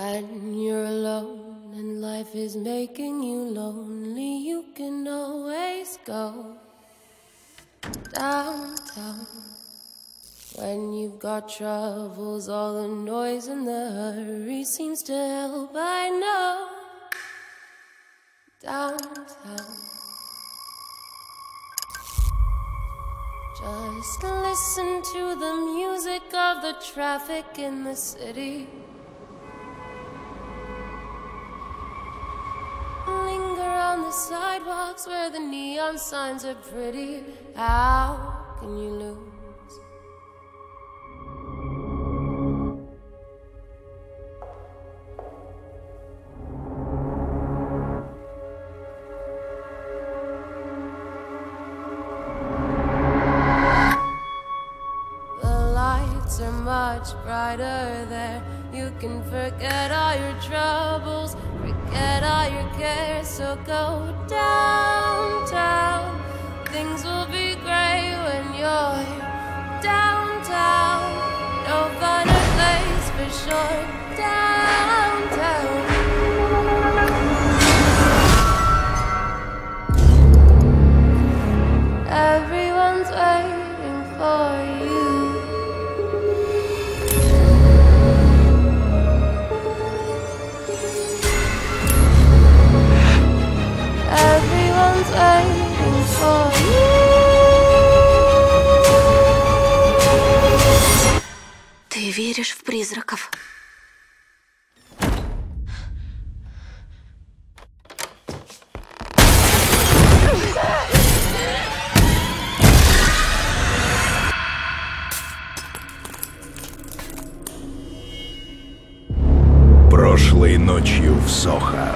When you're alone and life is making you lonely, you can always go downtown. When you've got troubles, all the noise and the hurry seems to help. I know downtown. Just listen to the music of the traffic in the city. Sidewalks where the neon signs are pretty. How can you lose? The lights are much brighter there. You can forget all your troubles, forget all your cares. So go downtown. Things will be great when you're downtown. No finer place for sure. Downtown. Ты веришь в призраков? Прошлой ночью в Сохо.